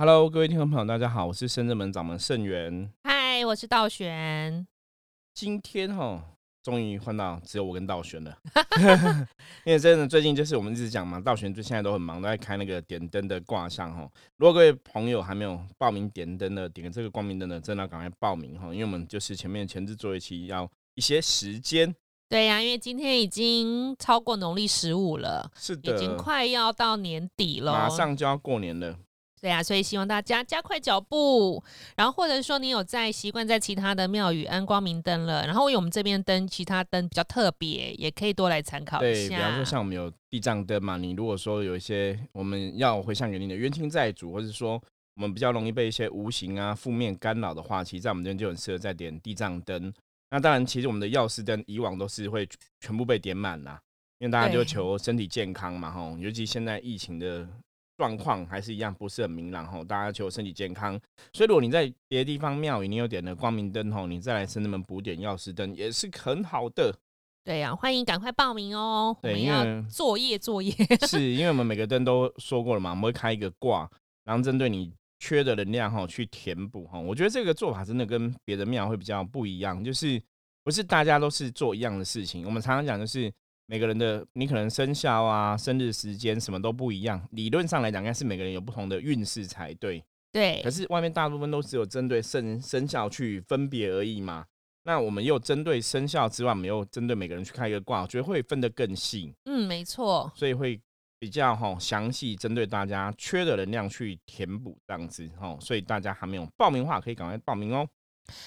Hello，各位听众朋友，大家好，我是深圳门掌门盛元。嗨，我是道玄。今天哈，终于换到只有我跟道玄了，因为真的最近就是我们一直讲嘛，道玄就现在都很忙，都在开那个点灯的卦象哈。如果各位朋友还没有报名点灯的，点这个光明灯的，真的要赶快报名哈，因为我们就是前面前置做一期要一些时间。对呀，因为今天已经超过农历十五了，是的，已经快要到年底了，马上就要过年了。对啊，所以希望大家加快脚步，然后或者说你有在习惯在其他的庙宇安光明灯了，然后因为我们这边灯其他灯比较特别，也可以多来参考一下。对，比方说像我们有地藏灯嘛，你如果说有一些我们要回向给你的冤亲债主，或者说我们比较容易被一些无形啊负面干扰的话，其实在我们这边就很适合再点地藏灯。那当然，其实我们的药师灯以往都是会全部被点满啦，因为大家就求身体健康嘛，吼，尤其现在疫情的。状况还是一样不是很明朗吼，大家求身体健康。所以如果你在别的地方庙宇，你有点的光明灯吼，你再来深圳门补点药师灯也是很好的。对呀，欢迎赶快报名哦。对，因为作业作业 是因为我们每个灯都说过了嘛，我们会开一个卦，然后针对你缺的能量哈去填补哈。我觉得这个做法真的跟别的庙会比较不一样，就是不是大家都是做一样的事情。我们常常讲就是。每个人的你可能生肖啊、生日时间什么都不一样，理论上来讲，应该是每个人有不同的运势才对。对。可是外面大部分都只有针对生生肖去分别而已嘛。那我们又针对生肖之外，我们又针对每个人去开一个卦，我觉得会分得更细。嗯，没错。所以会比较哈详细针对大家缺的能量去填补这样子哈。所以大家还没有报名的话，可以赶快报名哦。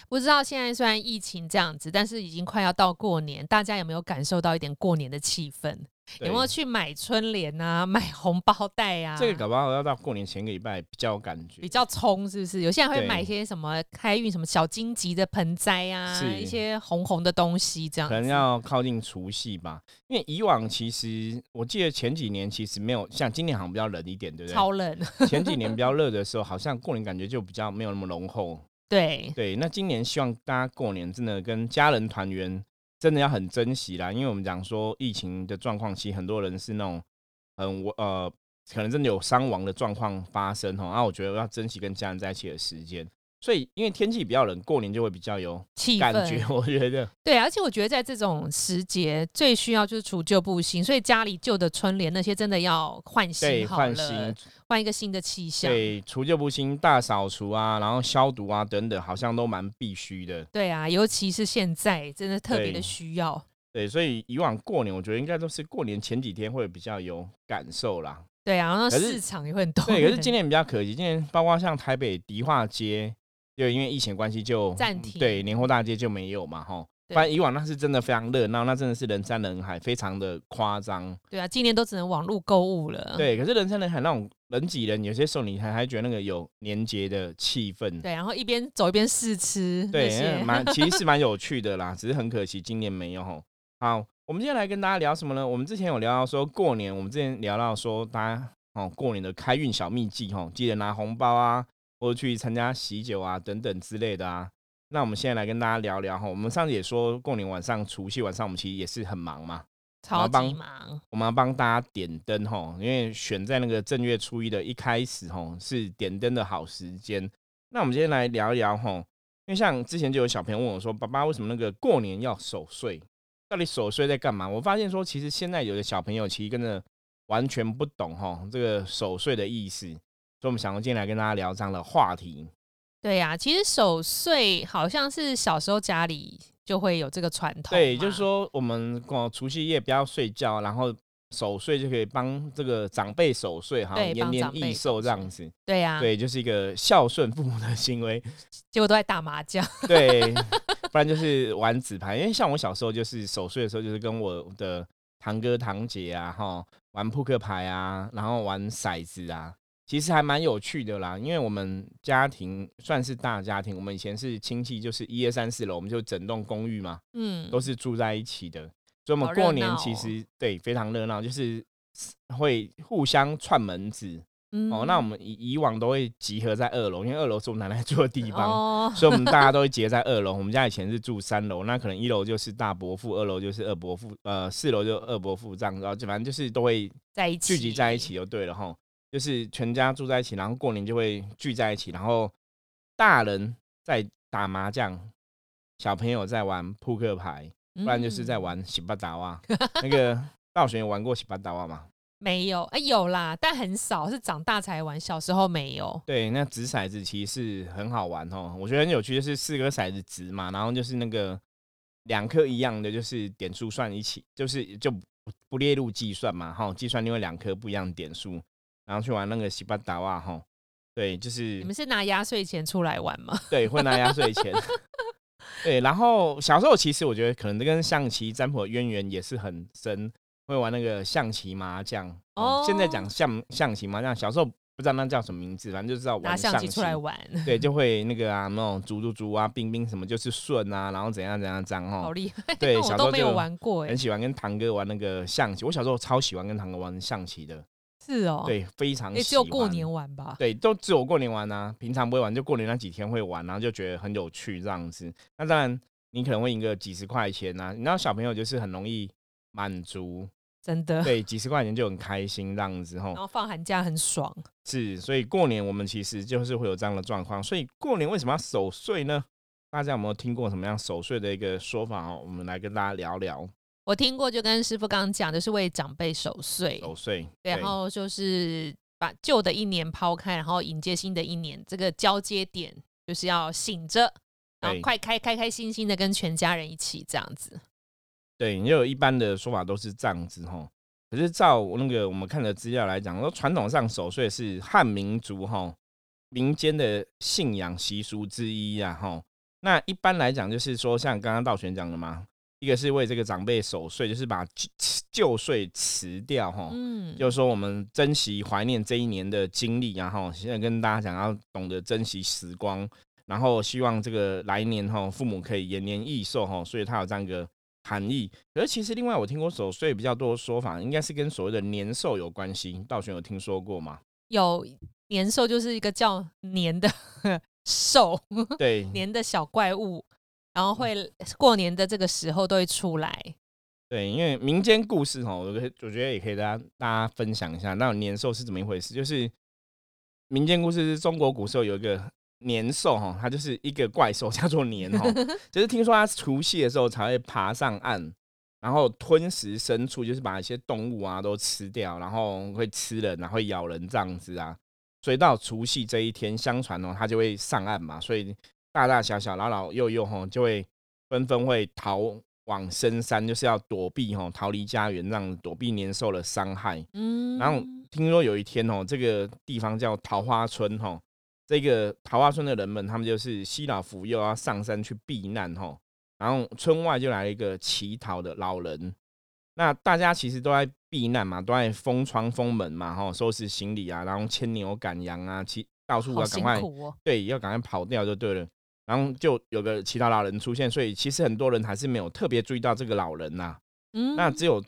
不知道现在虽然疫情这样子，但是已经快要到过年，大家有没有感受到一点过年的气氛？有没有去买春联啊，买红包袋啊？这个搞不好要到过年前个礼拜比较有感觉，比较冲是不是？有些人会买一些什么开运什么小金吉的盆栽啊，一些红红的东西这样。可能要靠近除夕吧，因为以往其实我记得前几年其实没有像今年好像比较冷一点，对不对？超冷。前几年比较热的时候，好像过年感觉就比较没有那么浓厚。对对，那今年希望大家过年真的跟家人团圆，真的要很珍惜啦。因为我们讲说疫情的状况，其实很多人是那种很呃，可能真的有伤亡的状况发生哦。那我觉得要珍惜跟家人在一起的时间。所以，因为天气比较冷，过年就会比较有感觉。我觉得，对，而且我觉得在这种时节，最需要就是除旧布新。所以家里旧的春联那些真的要换新，换新，换一个新的气象。对，除旧布新，大扫除啊，然后消毒啊等等，好像都蛮必须的。对啊，尤其是现在，真的特别的需要。对，所以以往过年，我觉得应该都是过年前几天会比较有感受啦。对啊，然后市场也会很多。对，可是今年比较可惜，今年包括像台北迪化街。就因为疫情关系就暂停，对年货大街就没有嘛，哈。不然以往那是真的非常热闹，那真的是人山人海，非常的夸张。对啊，今年都只能网络购物了。对，可是人山人海那种人挤人，有些时候你还还觉得那个有年节的气氛。对，然后一边走一边试吃，对，蛮其实是蛮有趣的啦，只是很可惜今年没有。好，我们今天来跟大家聊什么呢？我们之前有聊到说过年，我们之前聊到说大家哦过年的开运小秘籍，吼，记得拿红包啊。或者去参加喜酒啊等等之类的啊，那我们现在来跟大家聊聊哈。我们上次也说过年晚上、除夕晚上，我们其实也是很忙嘛，超级忙。我们要帮大家点灯哈，因为选在那个正月初一的一开始哈，是点灯的好时间。那我们今天来聊一聊哈，因为像之前就有小朋友问我说：“爸爸，为什么那个过年要守岁？到底守岁在干嘛？”我发现说，其实现在有的小朋友其实真的完全不懂哈，这个守岁的意思。所以，我们想要进来跟大家聊这样的话题。对呀，其实守岁好像是小时候家里就会有这个传统。对，就是说我们过除夕夜不要睡觉，然后守岁就可以帮这个长辈守岁，哈，延年益寿这样子。对呀，对，就是一个孝顺父母的行为。结果都在打麻将。对，不然就是玩纸牌。因为像我小时候就是守岁的时候，就是跟我的堂哥堂姐啊，哈，玩扑克牌啊，然后玩骰子啊。其实还蛮有趣的啦，因为我们家庭算是大家庭，我们以前是亲戚，就是一二三四楼，我们就整栋公寓嘛，嗯，都是住在一起的，所以我们过年其实对非常热闹，就是会互相串门子，哦，那我们以以往都会集合在二楼，因为二楼是我奶奶住的地方，所以我们大家都会 结在二楼。我们家以前是住三楼，那可能一楼就是大伯父，二楼就是二伯父，呃，四楼就二伯父这样，然后就反正就是都会在一起聚集在一起就对了哈。就是全家住在一起，然后过年就会聚在一起，然后大人在打麻将，小朋友在玩扑克牌，不然就是在嗯玩洗八达哇。那个 道玄有玩过洗八达哇吗？没有，哎、有啦，但很少，是长大才玩，小时候没有。对，那掷骰子其实是很好玩哦，我觉得很有趣，就是四颗骰子掷嘛，然后就是那个两颗一样的，就是点数算一起，就是就不不列入计算嘛，哈，计算另外两颗不一样的点数，然后去玩那个西巴达哇，哈，对，就是你们是拿压岁钱出来玩吗？对会拿压岁钱，对，然后小时候其实我觉得可能跟象棋占卜的渊源也是很深，会玩那个象棋麻将，哦，现在讲哦象象棋麻将，小时候不知道那叫什么名字，反正就知道拿玩象棋出来玩，对，就会那个啊，那种竹竹竹啊，冰冰什么就是顺啊，然后怎样怎样这样哦，好厉害！对 我都没有小时候就玩过哎很，喜欢跟堂哥玩那个象棋。我小时候超喜欢跟堂哥玩象棋的，是哦，，对，非常也喜欢。只有过年玩吧。对，都只有过年玩啊，平常不会玩，就过年那几天会玩，然后就觉得很有趣这样子。那当然，你可能会赢个几十块钱啊，你知道小朋友就是很容易满足，真的。对，几十块钱就很开心这样子吼然。后放寒假很爽，是，所以过年我们其实就是会有这样的状况。所以过年为什么要守岁呢？大家有没有听过什么样守岁的一个说法哦？我们来跟大家聊聊我听过，就跟师傅刚刚讲就是为长辈守岁，守岁。然后就是把旧的一年抛开，然后迎接新的一年，这个交接点就是要醒着，然后对快开开开心心的跟全家人一起这样子。对，因为一般的说法都是这样子哈。可是照那个我们看的资料来讲，说传统上守岁是汉民族哈民间的信仰习俗之一呀哈。那一般来讲，就是说像刚刚道玄讲的嘛，一个是为这个长辈守岁，就是把旧旧岁辞掉哈。嗯，就是说，我们珍惜怀念这一年的经历，然后现在跟大家讲，要懂得珍惜时光，然后希望这个来年哈，父母可以延年益寿哈，所以它有这样一个含义。可是其实另外我听过守岁比较多的说法，应该是跟所谓的年兽有关系。道玄有听说过吗？有年兽就是一个叫年的 兽，对，年的小怪物，然后会过年的这个时候都会出来。对，因为民间故事哈，我觉得我觉得也可以大家大家分享一下，那年兽是怎么一回事？就是民间故事是中国古时候有一个年兽哈，它就是一个怪兽叫做年哈，就是听说它除夕的时候才会爬上岸，然后吞食牲畜，就是把一些动物啊都吃掉，然后会吃人啊，会咬人这样子啊。所以到除夕这一天，相传哦，它就会上岸嘛，所以大大小小、老老幼幼哈，就会纷纷会逃往深山，就是要躲避哈，逃离家园，让躲避年兽的伤害。嗯，然后听说有一天哦，这个地方叫桃花村哈，这个桃花村的人们，他们就是西老扶幼要上山去避难哈，然后村外就来了一个乞讨的老人。那大家其实都在避难嘛，都在封窗封门嘛，哈，收拾行李啊，然后牵牛赶羊啊，其到处要赶快。对，要赶快跑掉就对了。然后就有个其他老人出现，所以其实很多人还是没有特别注意到这个老人呐、嗯，那只有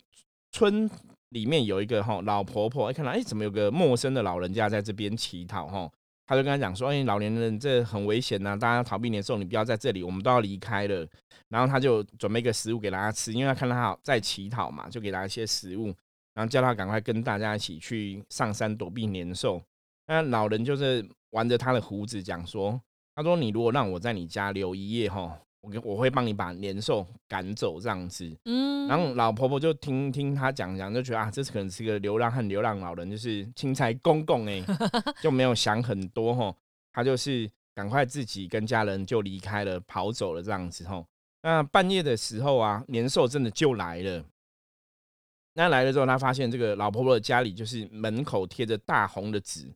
村里面有一个哈老婆婆，一看到哎，怎么有个陌生的老人家在这边乞讨哈？他就跟他讲说：“哎，老年人这很危险呐、大家逃避年兽，你不要在这里，我们都要离开了。”然后他就准备一个食物给大家吃，因为他看到他在乞讨嘛，就给他一些食物，然后叫他赶快跟大家一起去上山躲避年兽。那老人就是玩着他的胡子讲说：“他说你如果让我在你家留一夜哈，我给我会帮你把年兽赶走这样子。”嗯，然后老婆婆就听听他讲讲，就觉得啊，这可能是个流浪汉、流浪老人，就是青菜公公哎，就没有想很多哈，他就是赶快自己跟家人就离开了，跑走了这样子吼。那半夜的时候啊，年兽真的就来了。那来了之后，他发现这个老婆婆的家里就是门口贴着大红的纸，嗯，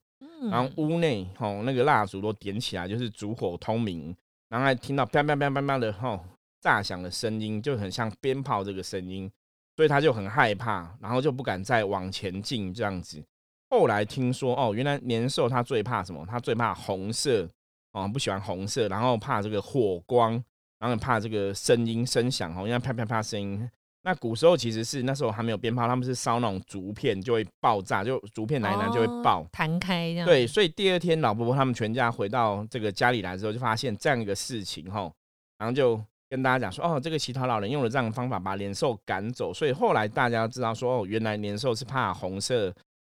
然后屋内吼那个蜡烛都点起来，就是烛火通明，然后还听到啪啪啪啪啪的吼炸响的声音，就很像鞭炮这个声音，所以他就很害怕，然后就不敢再往前进这样子。后来听说哦，原来年兽它最怕什么？它最怕红色哦，不喜欢红色，然后怕这个火光，然后怕这个声音声响哦，因为啪啪啪声音。那古时候其实是那时候还没有鞭炮，他们是烧那种竹片就会爆炸，就竹片来来就会哦爆。弹开这样。对，，所以第二天老婆婆他们全家回到这个家里来之后，就发现这样一个事情吼，然后就跟大家讲说，哦，这个乞讨老人用了这样的方法把年兽赶走，所以后来大家知道说，哦，原来年兽是怕红色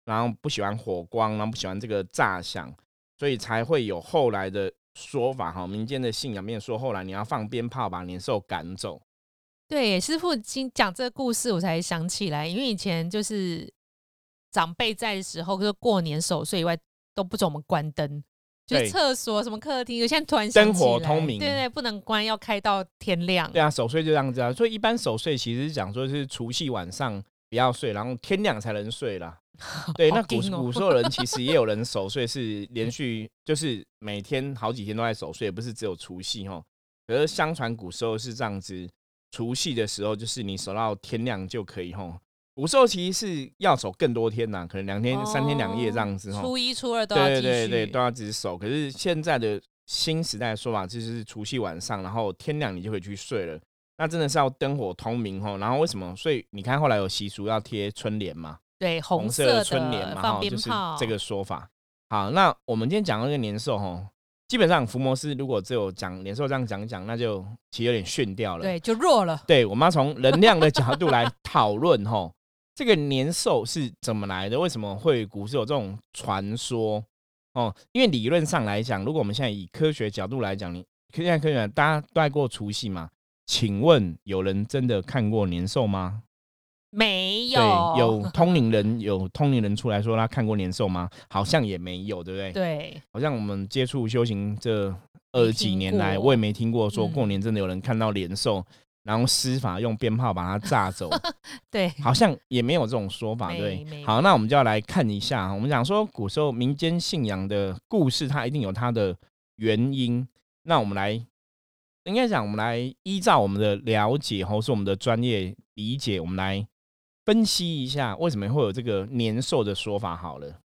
然后不喜欢火光，然后不喜欢这个炸响，所以才会有后来的说法哈。民间的信仰面说，后来你要放鞭炮把年兽赶走。对，师傅今讲这个故事，我才想起来，因为以前就是长辈在的时候，就是过年守岁以外，都不准我们关灯，就是厕所、什么客厅，现在突然灯火通明，对对，不能关，要开到天亮。对啊，守岁就这样子啊。所以一般守岁其实讲说是除夕晚上不要睡，然后天亮才能睡啦。对，那古古时候人其实也有人守岁是连续，就是每天好几天都在守岁，不是只有除夕哦。可是相传古时候是这样子。除夕的时候，就是你守到天亮就可以吼。古时候其实是要守更多天呐，可能两天、三天两夜这样子吼。初一、初二都要对对对，都要只守。可是现在的新时代的说法，就是除夕晚上，然后天亮你就可以去睡了。那真的是要灯火通明吼。然后为什么？所以你看后来有习俗要贴春联嘛？对，红色的春联嘛，放就是这个说法。好，那我们今天讲那个年兽吼。基本上福摩斯如果只有讲年兽这样讲讲，那就其实有点炫掉了，对，就弱了。对，我们要从能量的角度来讨论哈，这个年兽是怎么来的？为什么会古时有这种传说？哦，因为理论上来讲，如果我们现在以科学角度来讲，你现在科学大家都爱过除夕嘛？请问有人真的看过年兽吗？没有，有通灵人有通灵人出来说他看过年兽吗？好像也没有，对不对？对，好像我们接触修行这二十几年来，我也没听过说过年真的有人看到年兽，然后施法用鞭炮把它炸走。对，好像也没有这种说法。对，好，那我们就要来看一下，我们讲说古时候民间信仰的故事，它一定有它的原因。那我们来，应该讲，我们来依照我们的了解，或是我们的专业理解，我们来。分析一下为什么会有这个年兽的说法好了。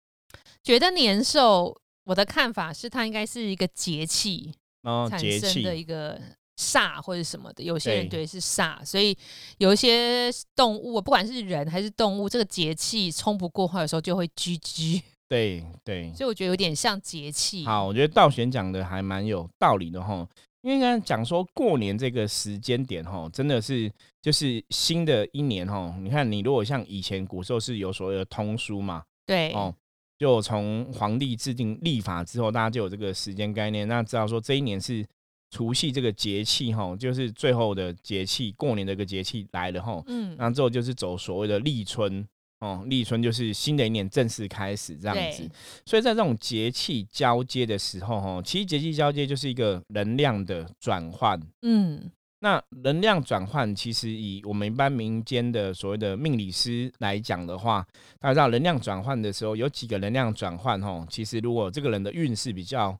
觉得年兽，我的看法是它应该是一个节气哦，产生的一个煞或者什么的。有些人对是煞，所以有一些动物，不管是人还是动物，这个节气冲不过话的时候就会居居。对对，所以我觉得有点像节气。好，我觉得道玄讲的还蛮有道理的哈。因为刚才讲说过年这个时间点哈，真的是就是新的一年哈。你看，你如果像以前古时候是有所谓的通书嘛，对哦，就从皇帝制定立法之后，大家就有这个时间概念，那知道说这一年是除夕这个节气哈，就是最后的节气，过年的一个节气来了哈。嗯，那之后就是走所谓的立春。哦，立春就是新的一年正式开始这样子，所以在这种节气交接的时候，哈，其实节气交接就是一个能量的转换。嗯，那能量转换其实以我们一般民间的所谓的命理师来讲的话，大家知道能量转换的时候有几个能量转换，哈，其实如果这个人的运势比较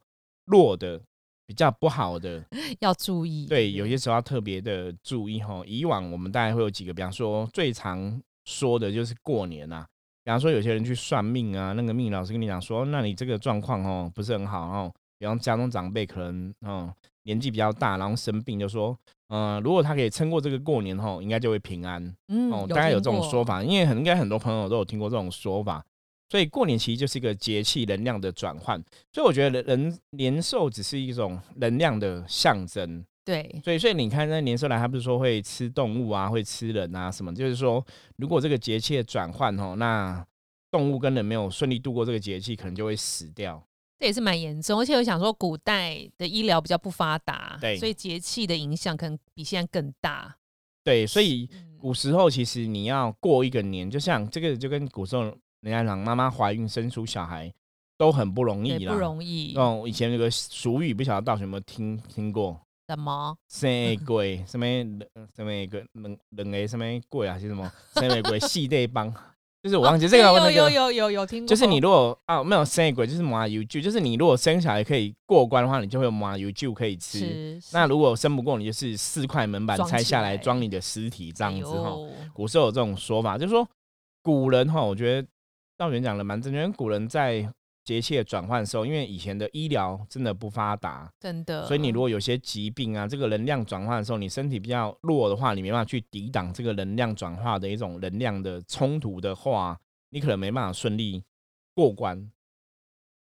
弱的、比较不好的，要注意。对，有些时候要特别的注意，哈。以往我们大概会有几个，比方说最常。说的就是过年呐，比方说有些人去算命啊，那个命老师跟你讲说，那你这个状况哦不是很好哦，比方家中长辈可能哦年纪比较大，然后生病，就说，嗯，如果他可以撑过这个过年哦，应该就会平安。嗯，哦，大概有这种说法，因为很应该很多朋友都有听过这种说法，所以过年其实就是一个节气能量的转换，所以我觉得人年寿只是一种能量的象征。对，所以所以你看，那年兽来，他不是说会吃动物啊，会吃人啊，什么？就是说，如果这个节气的转换哦，那动物跟人没有顺利度过这个节气，可能就会死掉。这也是蛮严重，而且我想说，古代的医疗比较不发达，对，所以节气的影响可能比现在更大。对，所以古时候其实你要过一个年，就像这个，就跟古时候人家讲，妈妈怀孕生出小孩都很不容易啦，不容易。哦，以前有个俗语，不晓得道有没有听听过。什么？生鬼？什么？什么个两两个什么鬼啊？是什么？生鬼系列帮？就是我忘记这个那个有有有有听过。就是你如果啊没有生鬼，就是麻油酒。就是你如果生小孩可以过关的话，你就会有麻油酒可以吃。那如果生不过，你就是四块门板拆下来装你的尸体这样子哈。古时候有这种说法，就是说古人哈，我觉得道元讲的蛮正确。古人在节气的转换的时候，因为以前的医疗真的不发达，真的，所以你如果有些疾病啊，这个能量转换的时候，你身体比较弱的话，你没办法去抵挡这个能量转化的一种能量的冲突的话，你可能没办法顺利过关，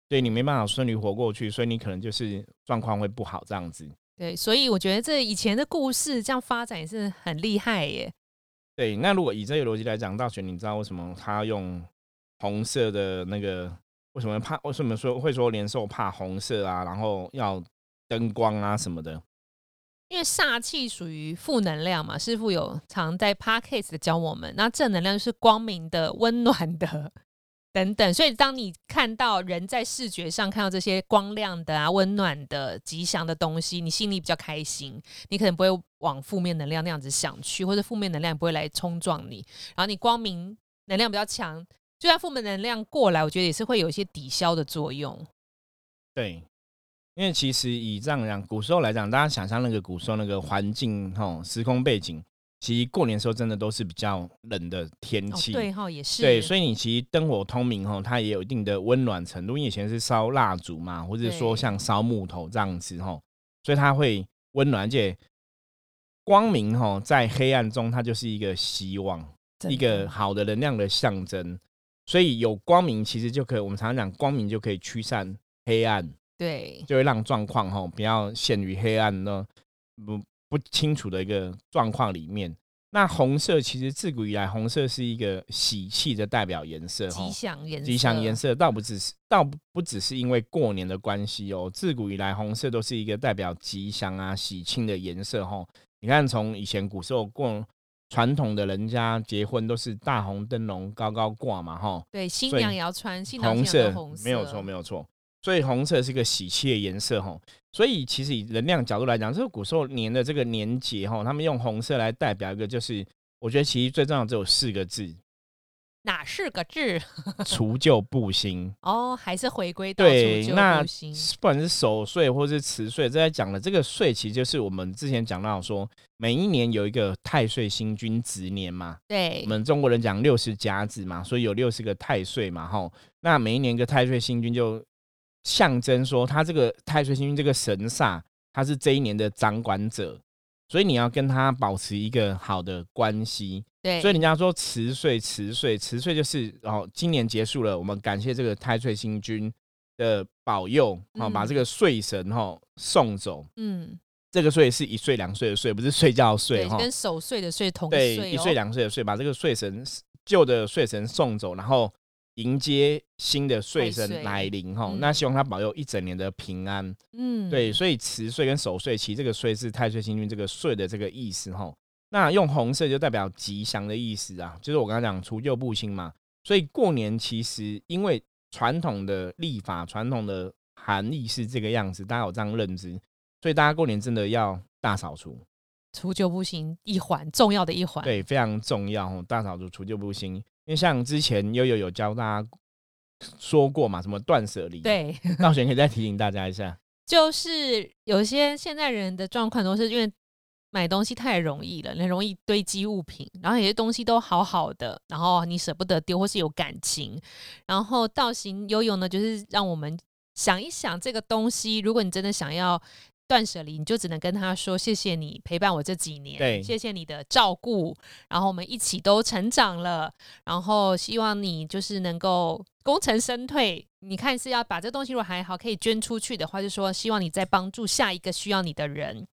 对你没办法顺利活过去，所以你可能就是状况会不好这样子。对，所以我觉得这以前的故事这样发展也是很厉害耶。对，那如果以这个逻辑来讲，大学你知道为什么他用？红色的那个，为什么怕？为什么说会说年兽怕红色啊？然后要灯光啊什么的？因为煞气属于负能量嘛，师傅有常在 p a r k a s 的教我们，那正能量就是光明的、温暖的等等。所以当你看到人在视觉上看到这些光亮的啊、温暖的、吉祥的东西，你心里比较开心，你可能不会往负面能量那样子想去，或者负面能量不会来冲撞你。然后你光明能量比较强，就算负面能量过来，我觉得也是会有一些抵消的作用。对。因为其实以这样讲，古时候来讲，大家想象那个古时候那个环境吼，时空背景，其实过年时候真的都是比较冷的天气，对哈，也是对，所以你其实灯火通明哈，它也有一定的温暖程度。因为以前是烧蜡烛嘛，或者说像烧木头这样子哈，所以它会温暖，而且光明哈，在黑暗中它就是一个希望，一个好的能量的象征。所以有光明，其实就可以，我们常常讲光明就可以驱散黑暗。对，就会让状况哈不要陷于黑暗呢不不清楚的一个状况里面。那红色其实自古以来，红色是一个喜气的代表颜色，吉祥颜吉祥颜色倒不只是倒不只是因为过年的关系哦，自古以来红色都是一个代表吉祥啊喜庆的颜色哈。你看从以前古时候过传统的人家结婚都是大红灯笼高高挂嘛哈，对，新娘也要穿红色，红色。没有错没有错。所以红色是个喜气的颜色哈，所以其实以能量角度来讲，这个古时候年的这个年节哈，他们用红色来代表一个，就是我觉得其实最重要只有四个字，哪四个字？除旧布新哦，还是回归到对那不管是守岁或是辞岁，这在讲的这个岁，其实就是我们之前讲到说，每一年有一个太岁星君值年嘛，对，我们中国人讲六十甲子嘛，所以有六十个太岁嘛，哈，那每一年一个太岁星君就。象征说，他这个太岁星君这个神煞，他是这一年的掌管者，所以你要跟他保持一个好的关系。对，所以人家说辞岁，辞岁，辞岁就是，哦，今年结束了，我们感谢这个太岁星君的保佑，哦，把这个岁神哈送走。嗯，这个岁是一岁两岁的岁，不是睡觉岁哈，跟守岁的岁同岁。对，一岁两岁的岁，把这个岁神旧的岁神送走，然后。迎接新的岁神来临哈，那希望他保佑一整年的平安。嗯，对，所以辞岁跟守岁，其实这个岁是太岁星君这个岁的这个意思哈。那用红色就代表吉祥的意思啊，就是我刚刚讲除旧布新嘛。所以过年其实因为传统的历法、传统的含义是这个样子，大家有这样认知，所以大家过年真的要大扫除。除旧布新一环重要的一环，对，非常重要哦。大扫除，除旧布新，因为像之前悠悠有教大家说过嘛，什么断舍离，对，道玄可以再提醒大家一下，就是有些现在人的状况都是因为买东西太容易了，很容易堆积物品，然后有些东西都好好的，然后你舍不得丢或是有感情，然后道行悠悠呢，就是让我们想一想这个东西，如果你真的想要。断舍离，你就只能跟他说：“谢谢你陪伴我这几年，谢谢你的照顾，然后我们一起都成长了。然后希望你就是能够功成身退。你看是要把这东西如果还好可以捐出去的话，就说希望你再帮助下一个需要你的人，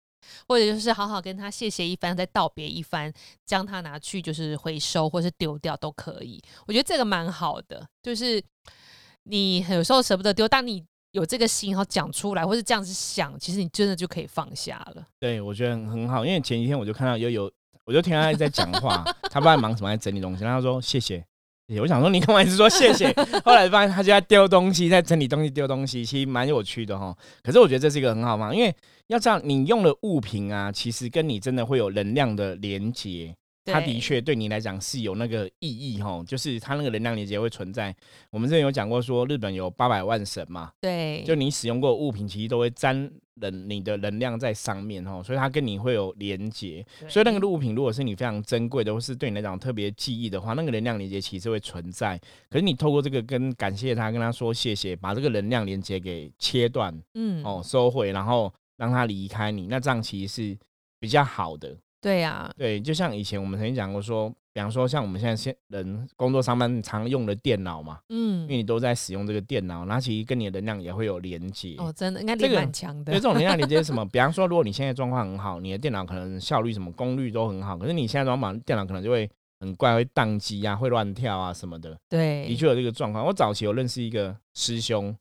或者就是好好跟他谢谢一番，再道别一番，将它拿去就是回收或是丢掉都可以。我觉得这个蛮好的，就是你有时候舍不得丢，但你。有这个心，然后讲出来，或是这样子想，其实你真的就可以放下了。对，我觉得很好，因为前几天我就看到有有，我就听他在讲话，他不知道忙什么，在整理东西。然后他说谢谢，我想说你干嘛一直说谢谢？后来发现他就在丢东西，在整理东西，丢东西，其实蛮有趣的哈。可是我觉得这是一个很好嘛，因为要这样，你用的物品啊，其实跟你真的会有能量的连接。它的确对你来讲是有那个意义哈，就是它那个能量连接会存在。我们之前有讲过，说日本有八百万神嘛，对，就你使用过物品，其实都会沾能你的能量在上面哦，所以它跟你会有连接。所以那个物品如果是你非常珍贵的，或是对你来讲特别记忆的话，那个能量连接其实会存在。可是你透过这个跟感谢他，跟他说谢谢，把这个能量连接给切断，嗯，哦，收回，然后让他离开你，那这样其实是比较好的。对呀，对，就像以前我们曾经讲过，说，比方说像我们现在现人工作上班常用的电脑嘛，嗯，因为你都在使用这个电脑，那其实跟你的能量也会有连接。哦，真的，应该这个蛮强的。这种能量连接是什么？比方说，如果你现在状况很好，你的电脑可能效率什么功率都很好，可是你现在装满电脑可能就会很怪，会宕机啊，会乱跳啊什么的。对，的确有这个状况。我早期有认识一个师兄，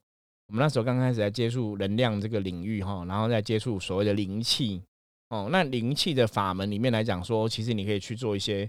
我们那时候刚开始在接触能量这个领域哈，然后再接触所谓的灵气哦。那灵气的法门里面来讲说，其实你可以去做一些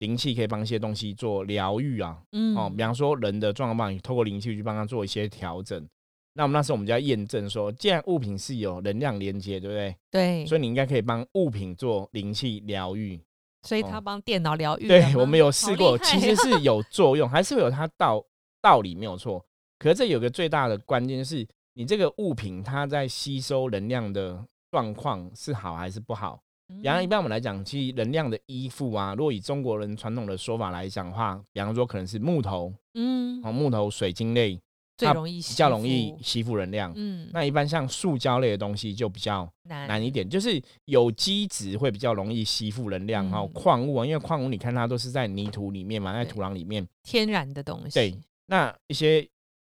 灵气，可以帮一些东西做疗愈啊。嗯，哦，比方说人的状况，你透过灵气去帮他做一些调整。那我们那时候我们就要验证说，既然物品是有能量连接，对不对？对。所以你应该可以帮物品做灵气疗愈。所以他帮电脑疗愈。对，我们有试过，其实是有作用，还是会有它道道理没有错。可是这有个最大的关键就是，你这个物品它在吸收能量的状况是好还是不好。比方一般我们来讲，其实能量的依附啊，如果以中国人传统的说法来讲的话，比方说可能是木头，嗯，木头、水晶类。最容易比较容易吸附能量，嗯，那一般像塑胶类的东西就比较难。一点，就是有机质会比较容易吸附能量，然后矿物啊，因为矿物你看它都是在泥土里面嘛，在土壤里面，天然的东西。对，那一些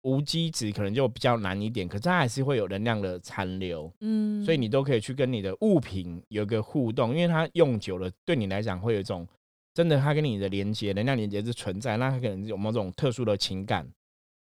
无机质可能就比较难一点，可是它还是会有能量的残留，嗯，所以你都可以去跟你的物品有一个互动，因为它用久了，对你来讲会有一种真的，它跟你的连接，能量连接是存在，那它可能有某种特殊的情感。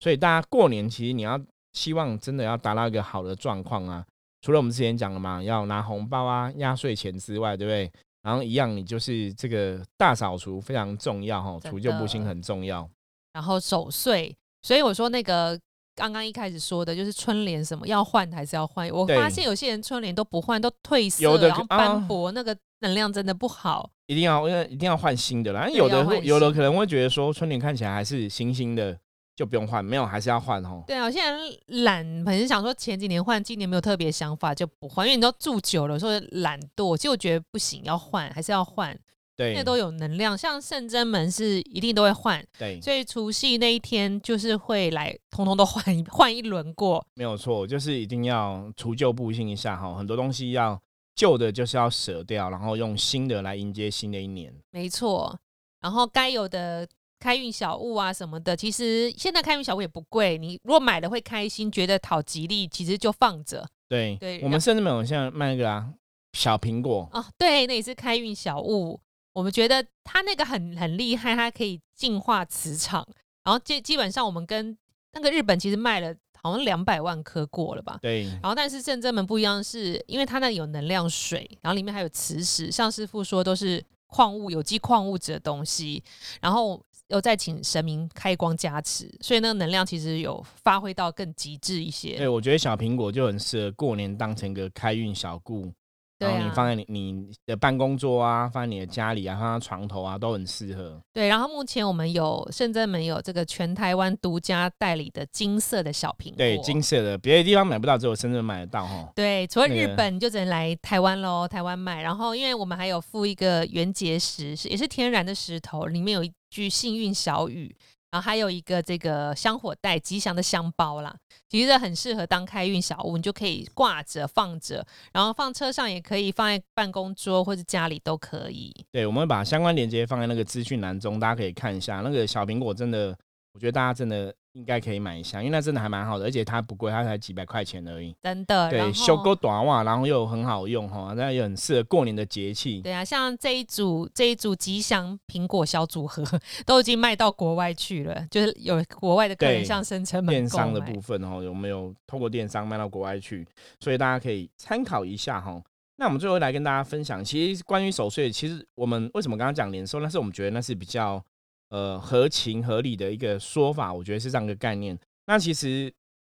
所以大家过年其实你要希望真的要达到一个好的状况啊，除了我们之前讲的嘛，要拿红包啊、压岁钱之外，对不对？然后一样，你就是这个大扫除非常重要哈，除旧布新很重要。然后守岁，所以我说那个刚刚一开始说的就是春联什么要换还是要换？我发现有些人春联都不换，都褪色，然后斑驳，那个能量真的不好。一定要，因为一定要换新的啦。有的有的可能会觉得说春联看起来还是新新的。就不用换，没有还是要换哦。对啊，我现在懒，可能想说前几年换，今年没有特别想法就不换，因为你都住久了，说懒惰，其实我觉得不行，要换还是要换。对，那都有能量，像圣真门是一定都会换。对，所以除夕那一天就是会来，通通都换换一轮过。没有错，就是一定要除旧布新一下哈，很多东西要旧的，就是要舍掉，然后用新的来迎接新的一年。没错，然后该有的。开运小物啊什么的，其实现在开运小物也不贵。你如果买了会开心，觉得讨吉利，其实就放着。对对，我们甚至没有现在卖那个啊小苹果哦，对，那也是开运小物。我们觉得它那个很很厉害，它可以净化磁场。然后基基本上我们跟那个日本其实卖了好像两百万颗过了吧？对。然后但是正正门不一样，是因为它那有能量水，然后里面还有磁石，像师傅说都是矿物有机矿物质的东西，然后。又再请神明开光加持，所以那个能量其实有发挥到更极致一些。对，我觉得小苹果就很适合过年当成一个开运小物。然后你放在你你的办公桌啊，放在你的家里啊，放在床头啊，都很适合。对，然后目前我们有深圳门有这个全台湾独家代理的金色的小苹果，对，金色的，别的地方买不到，只有深圳买得到哈。对，除了日本，就只能来台湾喽，台湾买。然后，因为我们还有附一个原结石，是也是天然的石头，里面有一句幸运小语。然后还有一个这个香火袋，吉祥的香包啦，其实很适合当开运小物，你就可以挂着放着，然后放车上也可以，放在办公桌或者家里都可以。对，我们把相关链接放在那个资讯栏中，大家可以看一下。那个小苹果真的，我觉得大家真的。应该可以买一下，因为那真的还蛮好的，而且它不贵，它才几百块钱而已。真的，对，修够短袜，然后又很好用哈，那也很适合过年的节气。对啊，像这一组这一组吉祥苹果小组合 都已经卖到国外去了，就是有国外的客人像生成电商的部分哦，有没有透过电商卖到国外去？所以大家可以参考一下哈。那我们最后来跟大家分享，其实关于守岁，其实我们为什么刚刚讲年兽？那是我们觉得那是比较。呃，合情合理的一个说法，我觉得是这样一个概念。那其实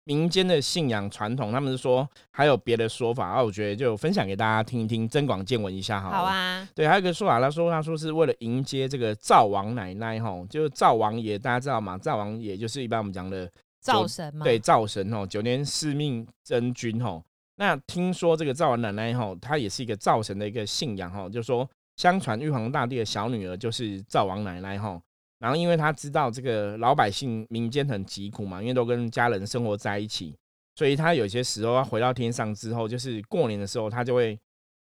民间的信仰传统，他们是说还有别的说法，啊，我觉得就分享给大家听一听，增广见闻一下哈。好啊。对，还有一个说法，他说他说是为了迎接这个灶王奶奶哈，就是灶王爷，大家知道吗？灶王爷就是一般我们讲的灶神嘛。对，灶神哦，九年四命真君哦。那听说这个灶王奶奶哈，她也是一个灶神的一个信仰哈，就说相传玉皇大帝的小女儿就是灶王奶奶哈。然后，因为他知道这个老百姓民间很疾苦嘛，因为都跟家人生活在一起，所以他有些时候他回到天上之后，就是过年的时候，他就会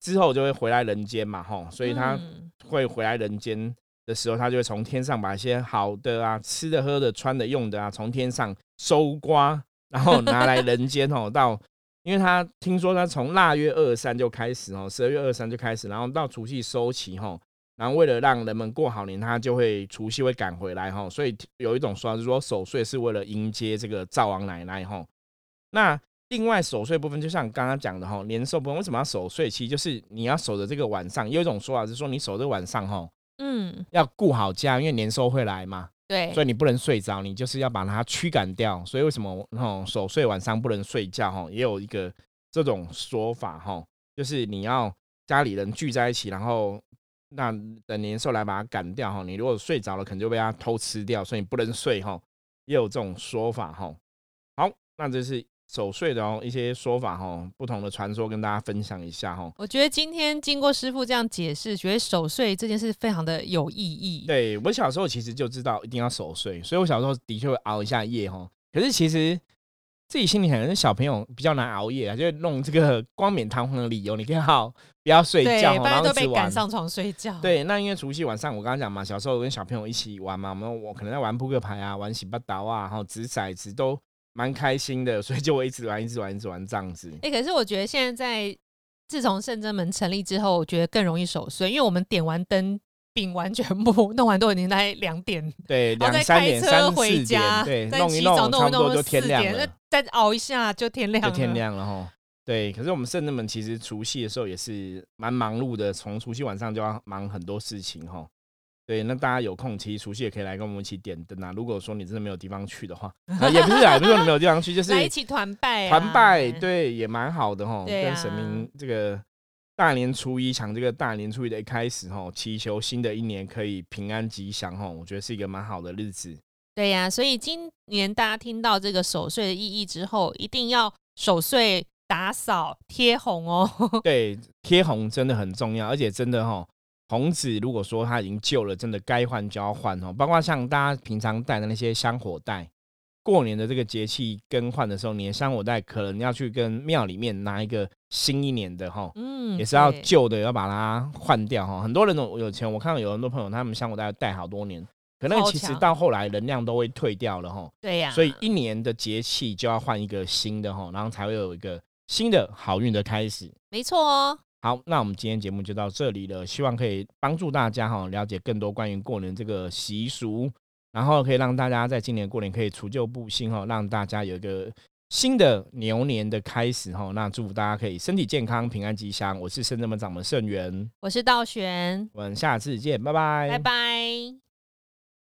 之后就会回来人间嘛，吼，所以他会回来人间的时候，他就会从天上把一些好的啊，吃的、喝的、穿的、用的啊，从天上收刮，然后拿来人间哦，到因为他听说他从腊月二三就开始哦，十二月二三就开始，然后到除夕收齐吼。然后为了让人们过好年，他就会除夕会赶回来哈。所以有一种说法是说守岁是为了迎接这个灶王奶奶哈。那另外守岁部分，就像刚刚讲的哈，年兽部分为什么要守岁？其实就是你要守着这个晚上。有一种说法是说，你守着晚上哈，嗯，要顾好家，因为年兽会来嘛。对，所以你不能睡着，你就是要把它驱赶掉。所以为什么哈守岁晚上不能睡觉哈？也有一个这种说法哈，就是你要家里人聚在一起，然后那等年兽来把它赶掉哈。你如果睡着了，可能就被它偷吃掉，所以你不能睡哈。也有这种说法哈。好，那这是。守岁的哦，一些说法哈，不同的传说跟大家分享一下哈。我觉得今天经过师傅这样解释，觉得守岁这件事非常的有意义。对我小时候其实就知道一定要守岁，所以我小时候的确会熬一下夜哈。可是其实自己心里可能小朋友比较难熬夜啊，就弄这个光冕堂皇的理由，你可以好不要睡觉，然后都被赶上床睡觉。对，那因为除夕晚上我刚刚讲嘛，小时候跟小朋友一起玩嘛，我们我可能在玩扑克牌啊，玩洗八刀啊，然后掷骰子都。蛮开心的，所以就我一直玩，一直玩，一直玩这样子。哎，可是我觉得现在在自从圣真门成立之后，我觉得更容易守岁，因为我们点完灯、饼完全部弄完都已经在两点，对，两三点、三回家，对，弄一弄，差不多就天亮了。再熬一下就天亮，就天亮了哈。对，可是我们圣人们其实除夕的时候也是蛮忙碌的，从除夕晚上就要忙很多事情哈。对，那大家有空其实除夕也可以来跟我们一起点灯啊。如果说你真的没有地方去的话，也不是啊，不是说你没有地方去，就是一起团拜，团拜，对，也蛮好的哈。跟神明这个大年初一抢这个大年初一的一开始哈，祈求新的一年可以平安吉祥哈，我觉得是一个蛮好的日子。对呀，所以今年大家听到这个守岁的意义之后，一定要守岁打扫贴红哦。对，贴红真的很重要，而且真的哈。红纸如果说它已经旧了，真的该换就要换哦。包括像大家平常带的那些香火袋，过年的这个节气更换的时候，你的香火袋可能要去跟庙里面拿一个新一年的哈，嗯，也是要旧的要把它换掉哈。很多人都有钱，我看到有很多朋友他们香火袋带好多年，可能其实到后来能量都会退掉了哈。对呀，所以一年的节气就要换一个新的哈，然后才会有一个新的好运的开始。没错哦。好，那我们今天节目就到这里了。希望可以帮助大家哈，了解更多关于过年这个习俗，然后可以让大家在今年过年可以除旧布新哈，让大家有一个新的牛年的开始哈。那祝福大家可以身体健康、平安吉祥。我是圣正门掌门圣元，我是道玄，我们下次见，拜拜，拜拜。